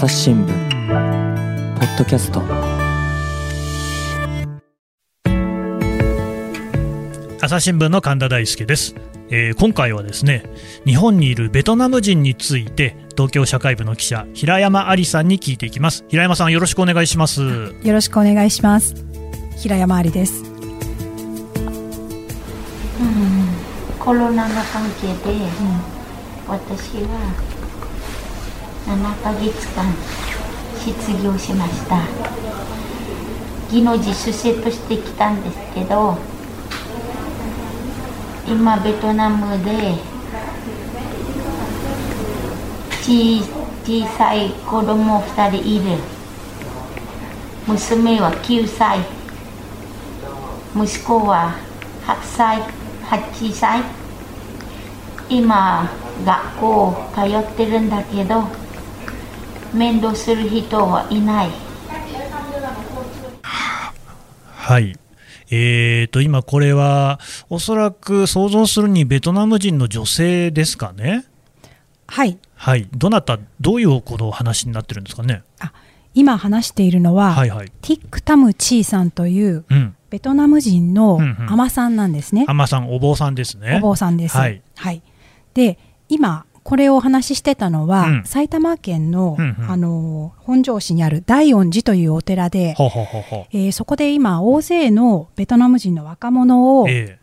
朝日新聞ポッドキャスト。朝日新聞の神田大輔です、えー今回はですね日本にいるベトナム人について東京社会部の記者平山ありさんに聞いていきます。平山さんよろしくお願いします。よろしくお願いします。平山ありです。コロナの関係で、私は7ヶ月間失業しました。技能実習生として来たんですけど今ベトナムでち小さい子供2人いる。娘は9歳。息子は8歳。8歳。今学校通ってるんだけど面倒する人はいない。はい。えーと今これはおそらく想像するにベトナム人の女性ですかね？はい。はい。どなたどういうこの話になってるんですかね？今話しているのは、はいはい。ティックタムチーさんといううん。ベトナム人のうんうん。アマさんなんですね。アマさんお坊さんですね。お坊さんです。はい。で、今これをお話ししてたのは、うん。埼玉県の、うんうん。あの本庄市にある大恩寺というお寺で、ほえーそこで今大勢のベトナム人の若者を、え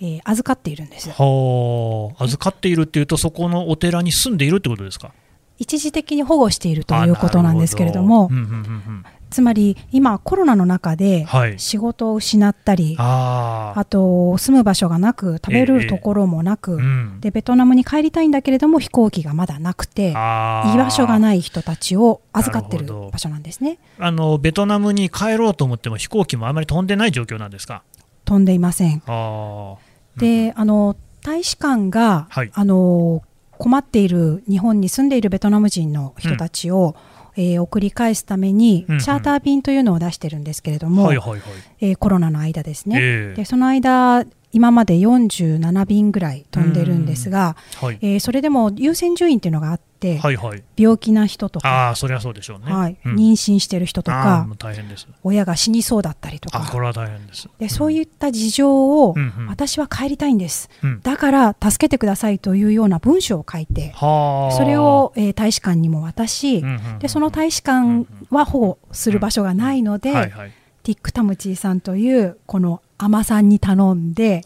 え。ー預かっているんです。え。はあ預かっているっていうとそこのお寺に住んでいるってことですか？一時的に保護しているということなんですけれどもあなるほど。うんうんうんうんつまり今コロナの中ではい。仕事を失ったり、あああと住む場所がなく食べるところもなく、うん。でベトナムに帰りたいんだけれども飛行機がまだなくて居場所がない人たちを預かってる場所なんですね。あのベトナムに帰ろうと思っても飛行機もあまり飛んでない状況なんですか？飛んでいません。ああであの大使館が、はい。あの困っている日本に住んでいるベトナム人の人たちを、えー送り返すために、うんうん。チャーター便というのを出してるんですけれども、はいはいはい。えーコロナの間ですね、ええ。でその間今まで47便ぐらい飛んでるんですが、はい。えーそれでも優先順位っていうのがあって、はいはい。病気な人とあか、あそりゃそうでしょうね。はい。うん。妊娠してる人とか大変です。親が死にそうだったりとか。あこれは大変です。でそういった事情を、うんうん。私は帰りたいんです。うん。だから助けてくださいというような文章を書いてはあそれを、えー大使館にも渡し、うんうんうんでその大使館は保護する場所がないので、はいはい。ティック・タムチーさんというこの海女さんに頼んで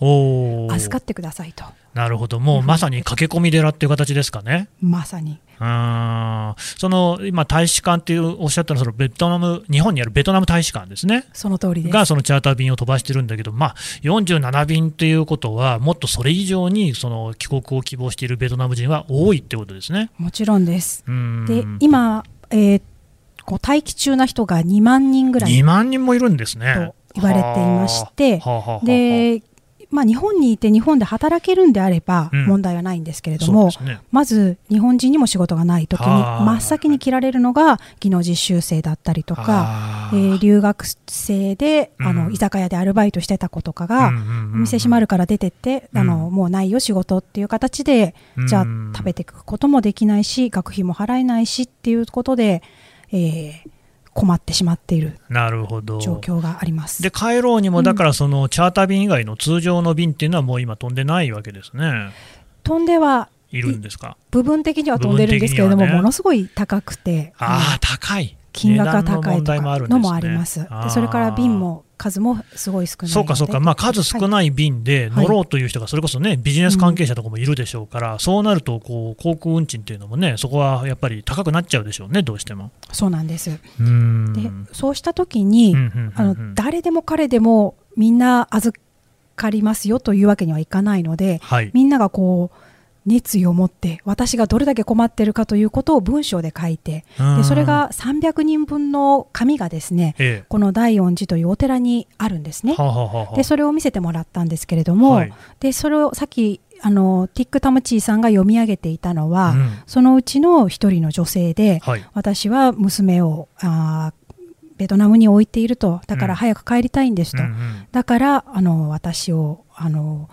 預かってくださいと。なるほど。もうまさに駆け込み寺っていう形ですかね。まさに。うー。んその今大使館っていうおっしゃったのはそのベトナム日本にあるベトナム大使館ですね。その通りです。がそのチャーター便を飛ばしてるんだけど、まあ、47便ということは、もっとそれ以上にその帰国を希望しているベトナム人は多いってことですね。もちろんです。で今、えーこう待機中な人が2万人ぐらい。2万人もいるんですね。と言われていましてで、まあ、日本にいて日本で働けるんであればうん。問題はないんですけれども、ですね。まず日本人にも仕事がない時にはあ。真っ先に切られるのが技能実習生だったりとか、えー留学生であうん。の居酒屋でアルバイトしてた子とかが、うんうんうんうんお店閉まるから出てって、あのうんもうないよ仕事っていう形で、うん。じゃあ食べていくこともできないし学費も払えないしっていうことで、えー困ってしまっているなるほど。状況があります。で帰ろうにも、だからそのチャーター便以外の通常の便っていうのはもう今飛んでないわけですね。飛んではいるんですか？部分的には飛んでるんですけれども、ねものすごい高くて、ああ、高い。金額が高いとかのもあります。あーでそれから便も数もすごい少ない。そうかそうか、まあ、数少い。ない便ではい乗ろうという人が、それこそね、ビジネス関係者とかもいるでしょうから、そうなるとこう航空運賃っていうのもね、そこはやっぱり高くなっちゃうでしょうね、どうしても。そうなんです。で、そうした時に、誰でも彼でもみんな預かりますよというわけにはいかないので、はい、みんながこう熱意を持って私がどれだけ困っているかということを文章で書いてでそれが300人分の紙がですねえこの大恩寺というお寺にあるんですね。え、。はあはあはでそれを見せてもらったんですけれども、はい。でそれをさっきあのティック・タムチーさんが読み上げていたのは、うん。そのうちの一人の女性で、はい。私は娘をあーベトナムに置いていると。だから早く帰りたいんですと、うんうん。だからあの私をあの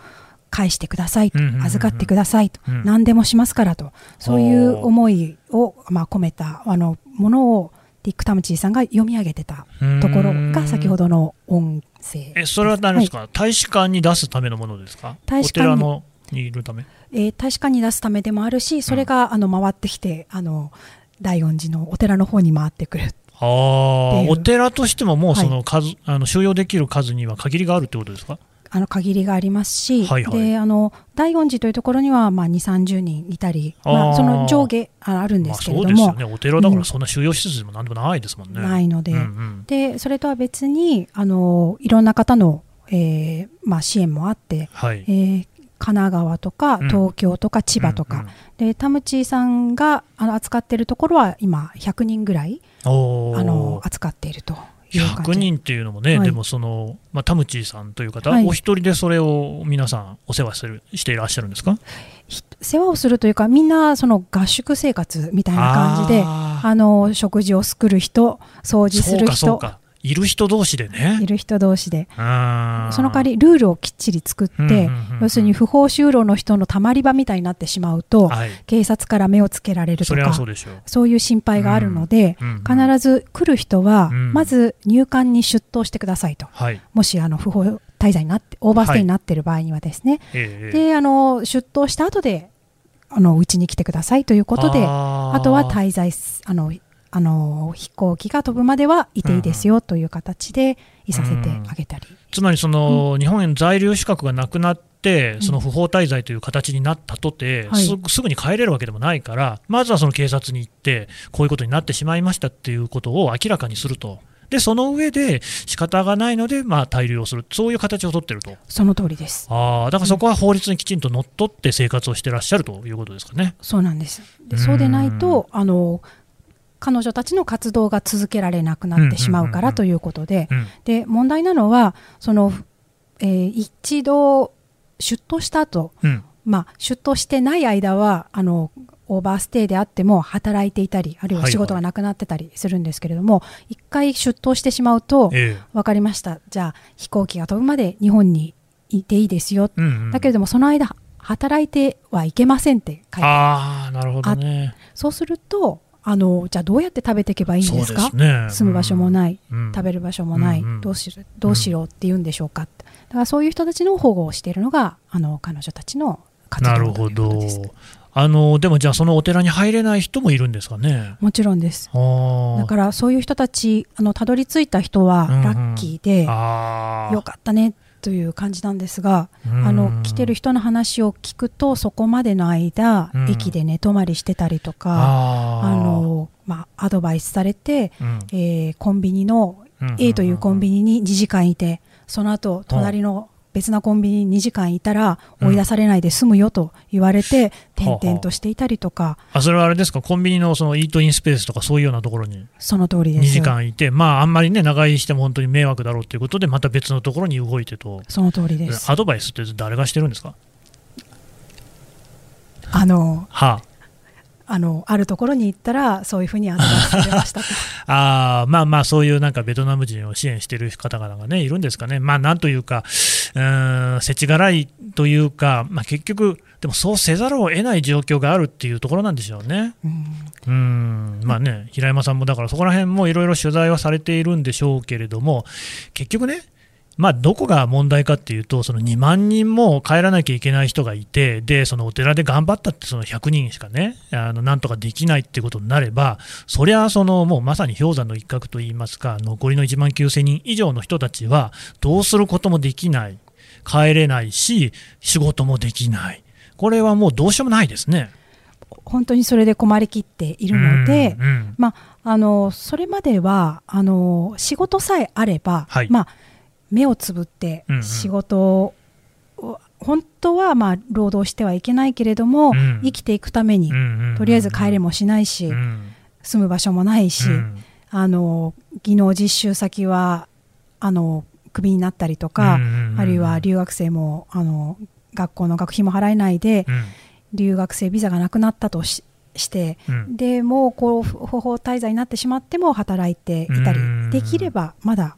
返してくださいと、預かってくださいと、うん。何でもしますからと、そういう思いを、まあ、込めたあのものを、ディック・タムチーさんが読み上げてたところが先ほどの音声。えそれは何ですか、大使館に出すためのものですか？大使館に。お寺のにいるため？えー大使館に出すためでもあるし、それが、あの回ってきてあの大恩寺のお寺の方に回ってくる。あお寺としてももうそはの数、あの収容できる数には限りがあるってことですか？あの限りがありますし、はいはい。であの大恩寺というところには、まあ、2、30人いたり、まあ、その上下ああるんでまあすけれども、そうですよね。お寺だからそんな収容施設でもなんでもないですもんね、ないので,、うんうん。でそれとは別にあのいろんな方の、えーまあ、支援もあって、はい。えー神奈川とかうん。東京とか千葉とか、うんうん。で田淵さんがあの扱っているところは今100人ぐらいあの扱っていると100人っていうのもね、はい。でもその、まあ、田淵さんという方、はい。お一人でそれを皆さんお世話するしていらっしゃるんですか？ひ世話をするというかみんなその合宿生活みたいな感じでああの食事を作る人掃ー除する人かいる人同士でね。いる人同士で。その代わりルールをきっちり作って、うんうんうんうん。要するに不法就労の人のたまり場みたいになってしまうと、はい。警察から目をつけられるとかそそういう心配があるので、うんうん必ず来る人は、うん。まず入管に出頭してくださいと。はい。もしあの不法滞在になってオーバーステイになっている場合にはですね、ええであの出頭した後であのうちに来てくださいということであとは滞在すあのあの飛行機が飛ぶまではいていいですよという形でいさせてあげたり、つまりその、日本への在留資格がなくなって、その不法滞在という形になったとて、はいすぐすぐに帰れるわけでもないから、まずはその警察に行って、こういうことになってしまいましたっていうことを明らかにすると。で、その上で仕方がないので、まあ、滞留をする、そういう形を取ってると。その通りです。ああ、だからそこは法律にきちんとのっとって生活をしてらっしゃるということですかね。そうなんです。でうんそうでないとあの彼女たちの活動が続けられなくなってしまうからということで、うん。で問題なのはその、えー一度出頭した後、うん。まあ出頭してない間はあのオーバーステイであっても働いていたりあるいは仕事がなくなってたりするんですけれども、一回出頭してしまうとえ分かりましたじゃあ飛行機が飛ぶまで日本にいていいですよ。だけれどもその間働いてはいけませんって書いてああ、なるほどね。そうするとあのじゃあどうやって食べていけばいいんですか？ね。住む場所もない、うん。食べる場所もない、うんうん。どうしろどうしろって言うんでしょうかだからそういう人たちの保護をしているのがあの彼女たちの活動なるほど。です。あのでもじゃあそのお寺に入れない人もいるんですかね？もちろんです。だからそういう人たちあのたどり着いた人はうんうん。ラッキーで、あー。よかったねという感じなんですが、うん。あの来てる人の話を聞くとそこまでの間、うん。駅で寝泊まりしてたりとかあの、まあ、アドバイスされて、うん。えーコンビニのうん。A というコンビニに2時間いてその後隣の別なコンビニに2時間いたら追い出されないで済むよと言われてうん転々としていたりとか。あそれはあれですか？コンビニのそのイートインスペースとかそういうようなところにその通りで2す時間いてまああんまりね長居しても本当に迷惑だろうということでまた別のところに動いてと。その通りです。アドバイスって誰がしてるんですか？あのはあのあるところに行ったらそういうふうに あまあまあそういうなんかベトナム人を支援している方々がねいるんですかね。まあなんというかうーん世知辛いというか、まあ、結局でもそうせざるを得ない状況があるっていうところなんでしょうね。うん。うん。まあね、平山さんもだからそこら辺もいろいろ取材はされているんでしょうけれども、結局ね、まあ、どこが問題かっていうと、その2万人も帰らなきゃいけない人がいて、でそのお寺で頑張ったってその100人しかね、あのなんとかできないってことになれば、そりゃそのもうまさに氷山の一角といいますか、残りの1万9000人以上の人たちは、どうすることもできない、帰れないし、仕事もできない、これはもうどうしようもないですね。本当にそれで困りきっているので、うんうん。まあ、あのそれまではあの仕事さえあれば、はい。まあ、目をつぶってうんうん。仕事を、本当はまあ労働してはいけないけれども、うん。生きていくために、うんうんうんとりあえず帰れもしないし、うん。住む場所もないし、うん。あの技能実習先はあのクビになったりとか、うんうんうんあるいは留学生もあの学校の学費も払えないで、うん。留学生ビザがなくなったとしして、うん。でもうこう不法滞在になってしまっても働いていたりうん。できればまだ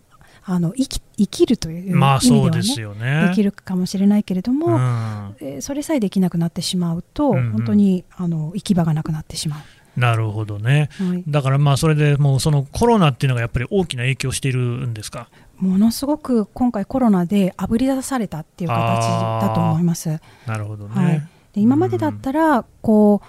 あの生き生きるという意味でまあはね、ですよね。できるかもしれないけれども、うんえーそれさえできなくなってしまうと、うんうん本当にあの行き場がなくなってしまなるほどね。う、はい、だからまあそれでもうそのコロナっていうのがやっぱり大きな影響しているんですか？ものすごく今回コロナであぶり出されたっていう形だと思います。なるほどね。はい、で今までだったら、こう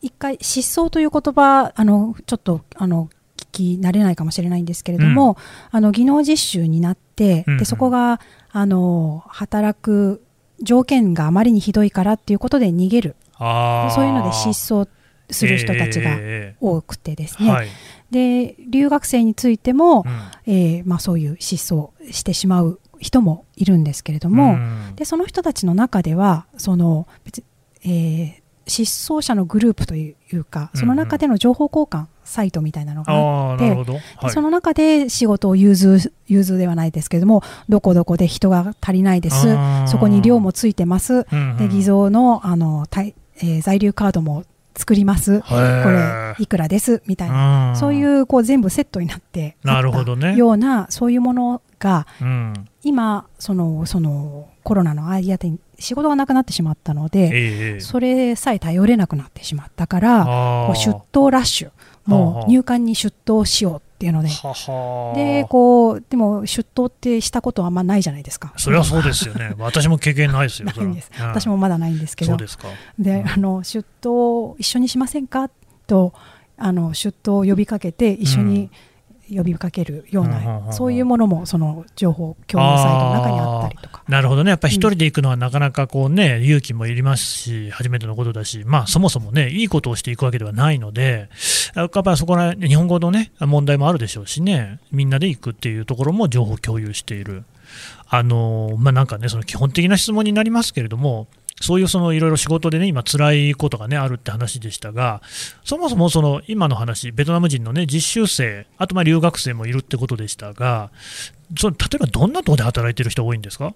一回失踪という言葉あのちょっとあの聞き慣れないかもしれないんですけれども、あの技能実習になって、うんうん。でそこがあの働く条件があまりにひどいからっていうことで逃げる。そういうので失踪する人たちがえ多くてですね、えはい。で留学生についても、うん。えーまあ、そういう失踪してしまう人もいるんですけれども、うん。でその人たちの中ではその別、えー失踪者のグループというかその中での情報交換サイトみたいなのがあって、はい。その中で仕事を融通融通ではないですけれどもどこどこで人が足りないです。そこに寮もついてます。うんうん。で偽造のあの、たいえー在留カードも作ります。これいくらです？みたいな。うんそういうこう全部セットになってなるほどね。ようなそういうものがうん。今そのそのコロナの間で仕事がなくなってしまったので、えええそれさえ頼れなくなってしまったからこう出頭ラッシュもう入管に出頭しようっていうので。でこうでも出頭ってしたことはあんまないじゃないですか。それはそうですよね。私も経験ないですよ。ないんです。うん。私もまだないんですけど。そうですか。であの出頭一緒にしませんか？とあの出頭を呼びかけて一緒に呼びかけるようなそういうものもその情報共有サイトの中にあなるほどね、やっぱり一人で行くのはなかなかこう、ね勇気もいりますし、初めてのことだし、まあ、そもそもね、いいことをしていくわけではないので、やっぱりそこら日本語の、ね、問題もあるでしょうしね、みんなで行くっていうところも情報共有している。あのまあ、なんかね、その基本的な質問になりますけれども、そういうそのいろいろ仕事でね、今、辛いことがね、あるって話でしたが、そもそもその今の話、ベトナム人のね、実習生、あとまあ留学生もいるってことでしたが、その例えばどんなところで働いてる人多いんですか？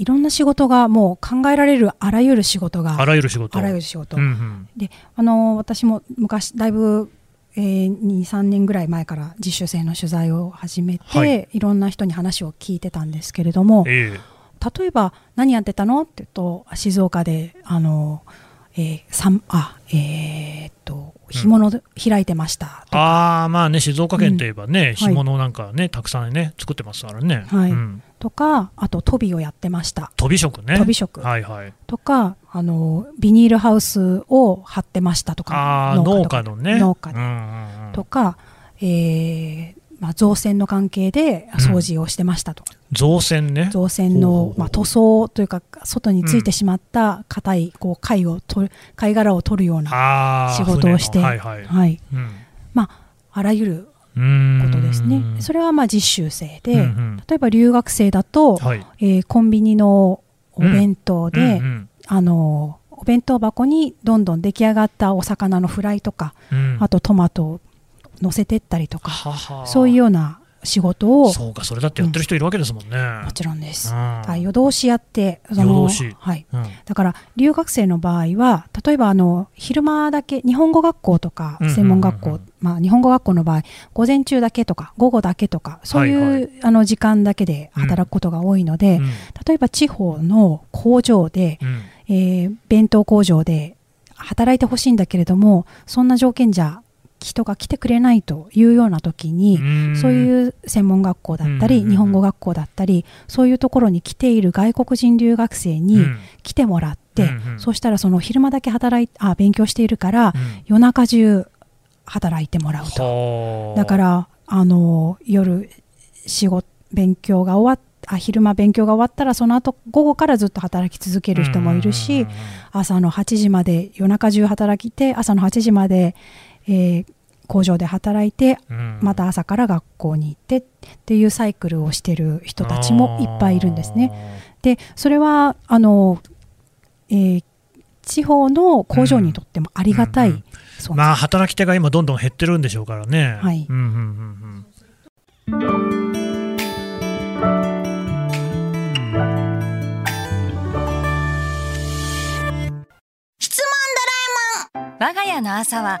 いろんな仕事がもう考えられるあらゆる仕事があらゆる仕事。あらゆる仕事、うんうん。であの私も昔だいぶ、えー、23年ぐらい前から実習生の取材を始めて、はい。い、ろんな人に話を聞いてたんですけれどもええ。例えば何やってたの？って言うと静岡であの、えー、さんあえーっと干物開いてましたとか、ああまあね静岡県といえばね、うん。干物なんかねたくさんね作ってますからね、はい。うん。とかあと飛びをやってました。飛び食ね。飛び食。はいはい。とかあのビニールハウスを張ってましたとか。ああ農家のね。農家で。うんうんうん。とか、えーまあ、造船の関係で掃除をしてましたと、造船ね。造船のまあ、塗装というか外についてしまった硬いこう貝を取る貝殻を取るような、仕事をしてはいはい、はい。うん。まあ、あらゆることですね。それはまあ実習生で、うんうん。例えば留学生だと、はい。えーコンビニのお弁当で、うんうん。あのお弁当箱にどんどん出来上がったお魚のフライとか、うん。あとトマトを乗せてったりとか、そういうような仕事をそうかそれだってやってる人いるわけですもんね、もちろんです。うん。はい夜通しやってそのはい、うん。だから留学生の場合は例えばあの昼間だけ日本語学校とかうんうんうんうん。専門学校、まあ、日本語学校の場合午前中だけとか午後だけとかそういう、はいはあの時間だけで働くことが多いので、うん。例えば地方の工場で、うん。えー弁当工場で働いてほしいんだけれどもそんな条件じゃ人が来てくれないというような時に、うん。そういう専門学校だったり、日本語学校だったりそういうところに来ている外国人留学生にうん。来てもらって、うそうしたらその昼間だけ働いあ勉強しているから、うん。夜中中働いてもらうと。はあだからあの夜仕事勉強が終わっあ昼間勉強が終わったらその後午後からずっと働き続ける人もいるし、朝の8時まで夜中中働いて朝の8時まで、えー工場で働いてうん。また朝から学校に行ってっていうサイクルをしてる人たちもいっぱいいるんですね。でそれはあの、えー地方の工場にとってもありがたいうん。うん存在、まあ働き手が今どんどん減ってるんでしょうからね。はい。うんうんうん。我が家の朝は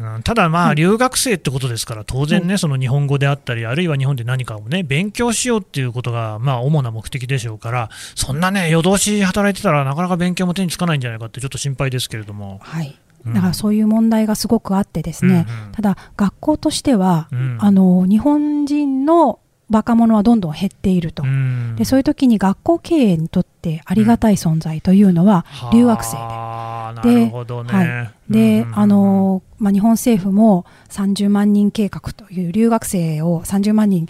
うんただまあ留学生ってことですから当然ねその日本語であったりあるいは日本で何かをね勉強しようっていうことがまあ主な目的でしょうからそんなね夜通し働いてたらなかなか勉強も手につかないんじゃないかってちょっと心配ですけれども。はい。うん。だからそういう問題がすごくあってですね、うんうん。ただ学校としては、うん。あの日本人の若者はどんどん減っていると、うん。でそういう時に学校経営にとってありがたい存在というのは留学生で。はあなではい、で、うんあのまあ、日本政府も30万人計画という留学生を30万人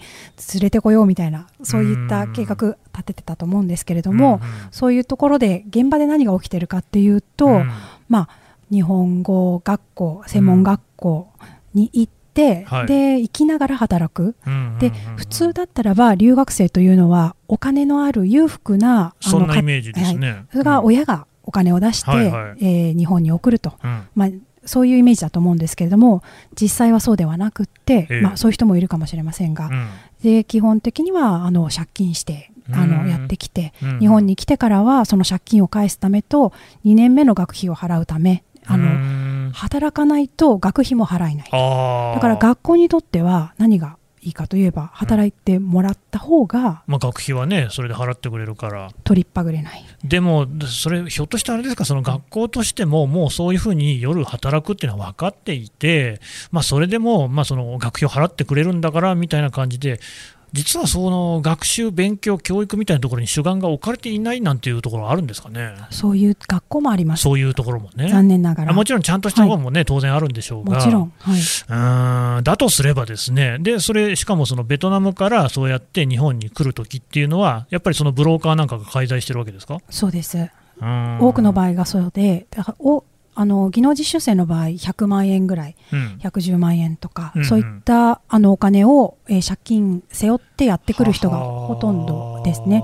連れてこようみたいなそういった計画立ててたと思うんですけれども、うんうん。そういうところで現場で何が起きてるかっていうと、うん。まあ、日本語学校専門学校に行って、はい。で行きながら働く。で普通だったらば留学生というのはお金のある裕福なあのかそんなイメージですね、はい。それが親がお金を出して、はいはい。えー日本に送ると、うん。まあ、そういうイメージだと思うんですけれども実際はそうではなくって、ええ。まあ、そういう人もいるかもしれませんが、うん。で基本的にはあの借金してあうん。のやってきて、うん。日本に来てからはその借金を返すためと2年目の学費を払うためあの、うん働かないと学費も払えない。あー。だから学校にとっては何がいいかといえば働いてもらった方がまあ、学費はねそれで払ってくれるから。取りっぱぐれない。でも、それ、ひょっとしてあれですか、その学校としても、もうそういうふうに夜働くっていうのは分かっていて、まあ、それでも、まあ、その学費を払ってくれるんだからみたいな感じで、実はその学習、勉強、教育みたいなところに主眼が置かれていないなんていうところはあるんですかね、そういう学校もあります。そういうところもね。残念ながら。あもちろんちゃんとしたところもね、当然あるんでしょうが。もちろん、はい、うーん。だとすればですね、でそれ、しかもそのベトナムからそうやって日本に来るときっていうのは、やっぱりそのブローカーなんかが介在してるわけですか？そうです。多多くの場合がそうでだからおあの技能実習生の場合100万円ぐらいうん。110万円とか、うんうん。そういったあのお金を、えー借金背負ってやってくる人がほとんどですね。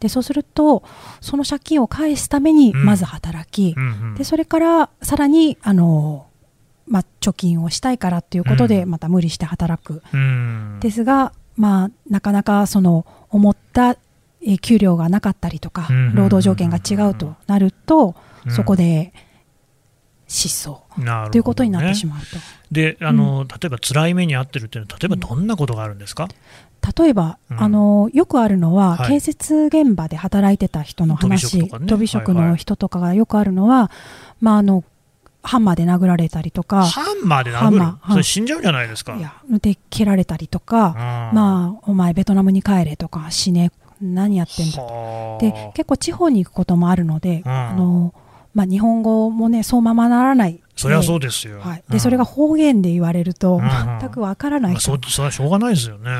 でそうするとその借金を返すためにうん。まず働き、うんうん。でそれからさらにあの、まあ、貯金をしたいからっていうことでうん。また無理して働く、うん。ですが、まあ、なかなかその思ったえー給料がなかったりとか、うん。労働条件が違うとなると、うん。そこで失踪なるほどね。ということになってしまうと。であの、例えば辛い目に遭ってるっていうのは、例えばどんなことがあるんですか、例えば、うん。あのよくあるのは、はい。建設現場で働いてた人の話飛びね。職はいはい。の人とかがよくあるのは、まあ、あのハンマーで殴られたりとかハンマーで殴る？それ死んじゃうじゃないですか？いやで蹴られたりとか、まあ、お前ベトナムに帰れとか死ね何やってんだはあ。で結構地方に行くこともあるので、うん。あのまあ、日本語もねそうままならない。そりゃそうですよ。はい、うんでそれが方言で言われるとうん全くわからないまあ、そそれはしょうがないですよね。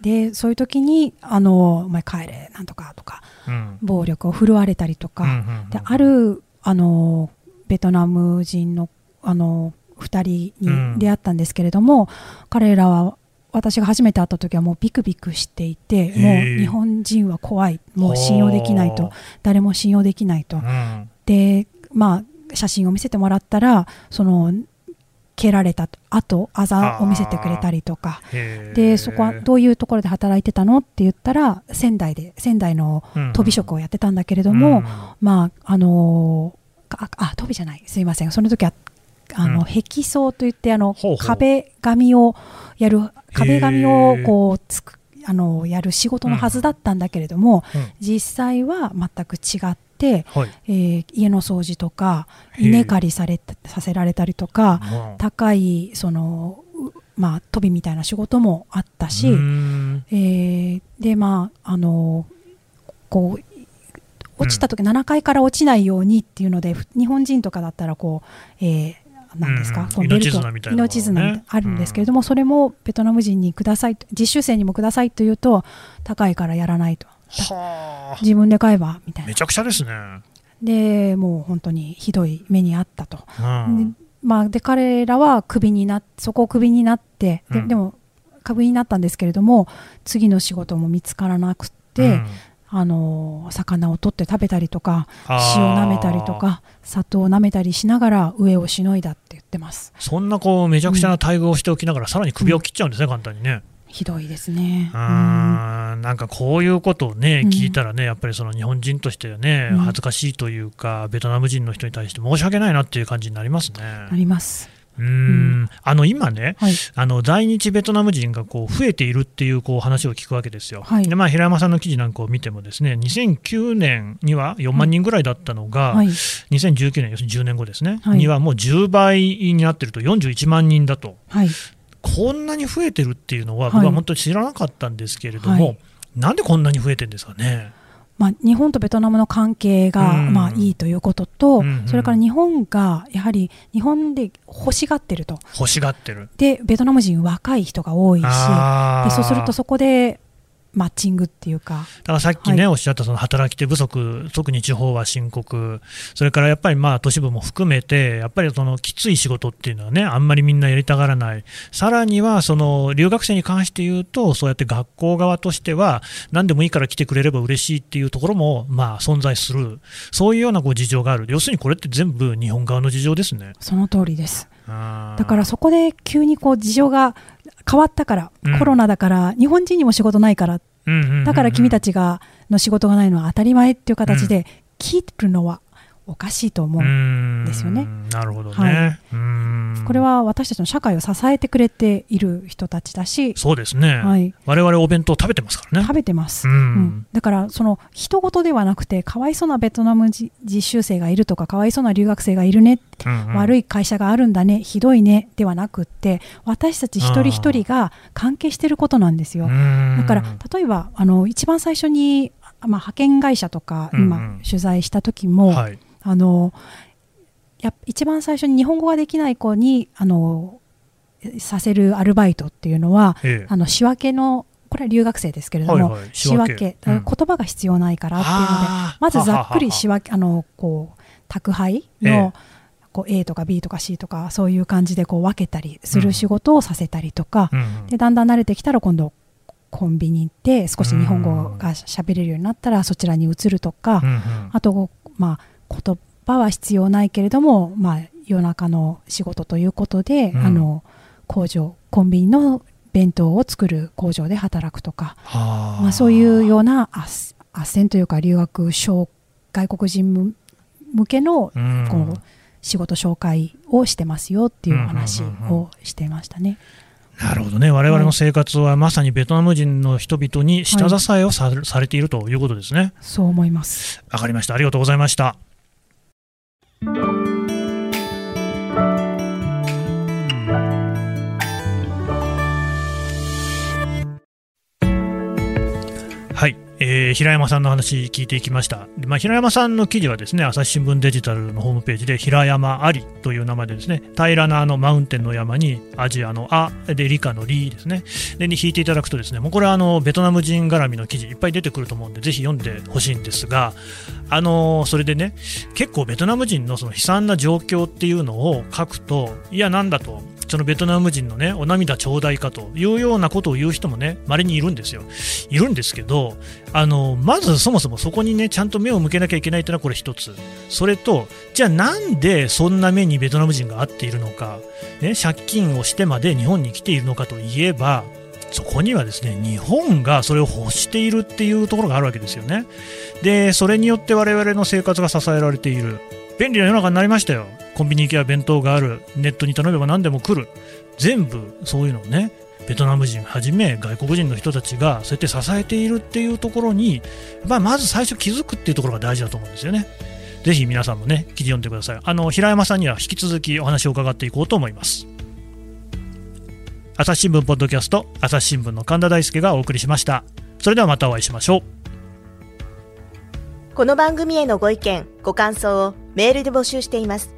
でそういう時にあのお前帰れなんとかとかうん。暴力を振るわれたりとか、うんうんうんであるあのベトナム人のあの2人うんに出会ったんですけれども、彼らは私が初めて会った時はもうビクビクしていてもう日本人は怖い。もう信用できないと。誰も信用できないと。うんでまあ写真を見せてもらったらその蹴られた後あざを見せてくれたりとか。でそこはどういうところで働いてたの？って言ったら仙台で仙台のうん飛び職をやってたんだけれども、うんまああのーああ飛びじゃない。すいません。その時はあの、うん。壁装といってあの壁紙をやる壁紙をこうつくあのやる仕事のはずだったんだけれども、うん。実際は全く違って、はい。えー家の掃除とか稲刈りされたさせられたりとかうん高いそのうまあ飛びみたいな仕事もあったし、うん。えーでまああのこう落ちた時、7階から落ちないようにっていうのでふ日本人とかだったらこう、えーなんですか、うん。こうベルト命綱あるんですけれども、それもベトナム人にくださいと実習生にもくださいというと高いからやらないと。はあ自分で買えばみたいな。めちゃくちゃですね。でもう本当にひどい目にあったと、うん。でまあ、で彼らはクビになそこをクビになってで,、うん。でもクビになったんですけれども次の仕事も見つからなくて、うん。あの魚を取って食べたりとか塩を舐めたりとか砂糖を舐めたりしながら上をしのいだって言ってます。そんなこうめちゃくちゃな待遇をしておきながら、さらに首を切っちゃうんですね、簡単にね。ひどいですね。あなんかこういうことをね、聞いたらね、やっぱりその日本人としてはね、うん恥ずかしいというか、ベトナム人の人に対して申し訳ないなっていう感じになりますね。なります。うーんあの今ね、はい。あの在日ベトナム人がこう増えているっていうこう話を聞くわけですよ。はいでまあ、平山さんの記事なんかを見ても、ですね2009年には4万人ぐらいだったのが、はい。2019年、要するに10年後ですね、はいにはもう10倍になってると、41万人だと。はい。こんなに増えてるっていうのは、はい僕は本当に知らなかったんですけれども、はいなんでこんなに増えてるんですかね？まあ、日本とベトナムの関係が、うんまあ、いいということと、うんうんそれから日本がやはり日本で欲しがってると欲しがってる。でベトナム人若い人が多いしでそうするとそこでマッチングっていうか。だからさっきね、はおっしゃったその働き手不足、特に地方は深刻、それからやっぱりまあ都市部も含めて、やっぱりそのきつい仕事っていうのはね、あんまりみんなやりたがらない、さらにはその留学生に関して言うと、そうやって学校側としては、何でもいいから来てくれれば嬉しいっていうところもまあ存在する、そういうようなこう事情がある、要するにこれって全部日本側の事情ですね。その通りです。だだからそこで急にこう事情が変わったから、うん。コロナだから日本人にも仕事ないからだから君たちちがの仕事がないのは当たり前っていう形で聞いてるのはおかしいと思う、ですよね。なるほどね。はい。うん。これは私たちの社会を支えてくれている人たちだし、そうですね、はい、我々お弁当食べてますからね。食べてます、うん。うん。だからその人事ではなくてかわいそうなベトナムじ実習生がいるとかかわいそうな留学生がいるね、悪いい会社があるんだね。ひどいね。ではなくって私たち一人一人が関係していることなんですよ。だから例えばあの一番最初に、まあ、派遣会社とかうんうん。今取材した時も、はい、あのやっ一番最初に日本語ができない子にあのさせるアルバイトっていうのはええ。あの仕分けのこれは留学生ですけれども、はいはい。仕仕分け。うん。言葉が必要ないからっていうのでまずざっくり仕は分けあのこう宅配ええ。の、こう A とか B とか C とかそういう感じでこう分けたりする仕事をさせたりとか、うんでだんだん慣れてきたら今度コンビニ行って少し日本語が喋れるようになったらそちらに移るとか、うんうん。あと、まあ、言葉は必要ないけれども、まあ、夜中の仕事ということで、うんあの工場コンビニの弁当を作る工場で働くとか、はあまあ、そういうようなあっ斡旋というか留学小外国人向向けのうんこう仕事紹介をしてますよっていうお話をしてましたね。なるほどね、我々の生活はまさにベトナム人の人々に下支えをさ,、されているということですね。そう思います。わかりました。ありがとうございました。はい、えー平山さんの話聞いていきました、まあ、平山さんの記事はですね朝日新聞デジタルのホームページで平山ありという名前でですね平らなあのマウンテンの山にアジアのあで理科のリですね。でに引いていただくとですねもうこれはあのベトナム人絡みの記事いっぱい出てくると思うんでぜひ読んでほしいんですがあのそれでね結構ベトナム人のその悲惨な状況っていうのを書くといやなんだと。そのベトナム人のねお涙頂戴かというようなことを言う人もね稀にいるんですよ。いるんですけどあのまずそもそもそこにねちゃんと目を向けなきゃいけないというのはこれ一つ。それとじゃあなんでそんな目にベトナム人が合っているのか、ね、借金をしてまで日本に来ているのかといえばそこにはですね日本がそれを欲しているっていうところがあるわけですよね。でそれによって我々の生活が支えられている。便利な世の中になりましたよ。コンビニ行けば弁当があるネットに頼めば何でも来る。全部そういうのをねベトナム人はじめ外国人の人たちがそうやって支えているっていうところに、まあ、まず最初気づくっていうところが大事だと思うんですよね。ぜひ皆さんもね記事読んでください。あの平山さんには引き続きお話を伺っていこうと思います。朝日新聞ポッドキャスト朝日新聞の神田大輔がお送りしました。それではまたお会いしましょう。この番組へのご意見、ご感想をメールで募集しています。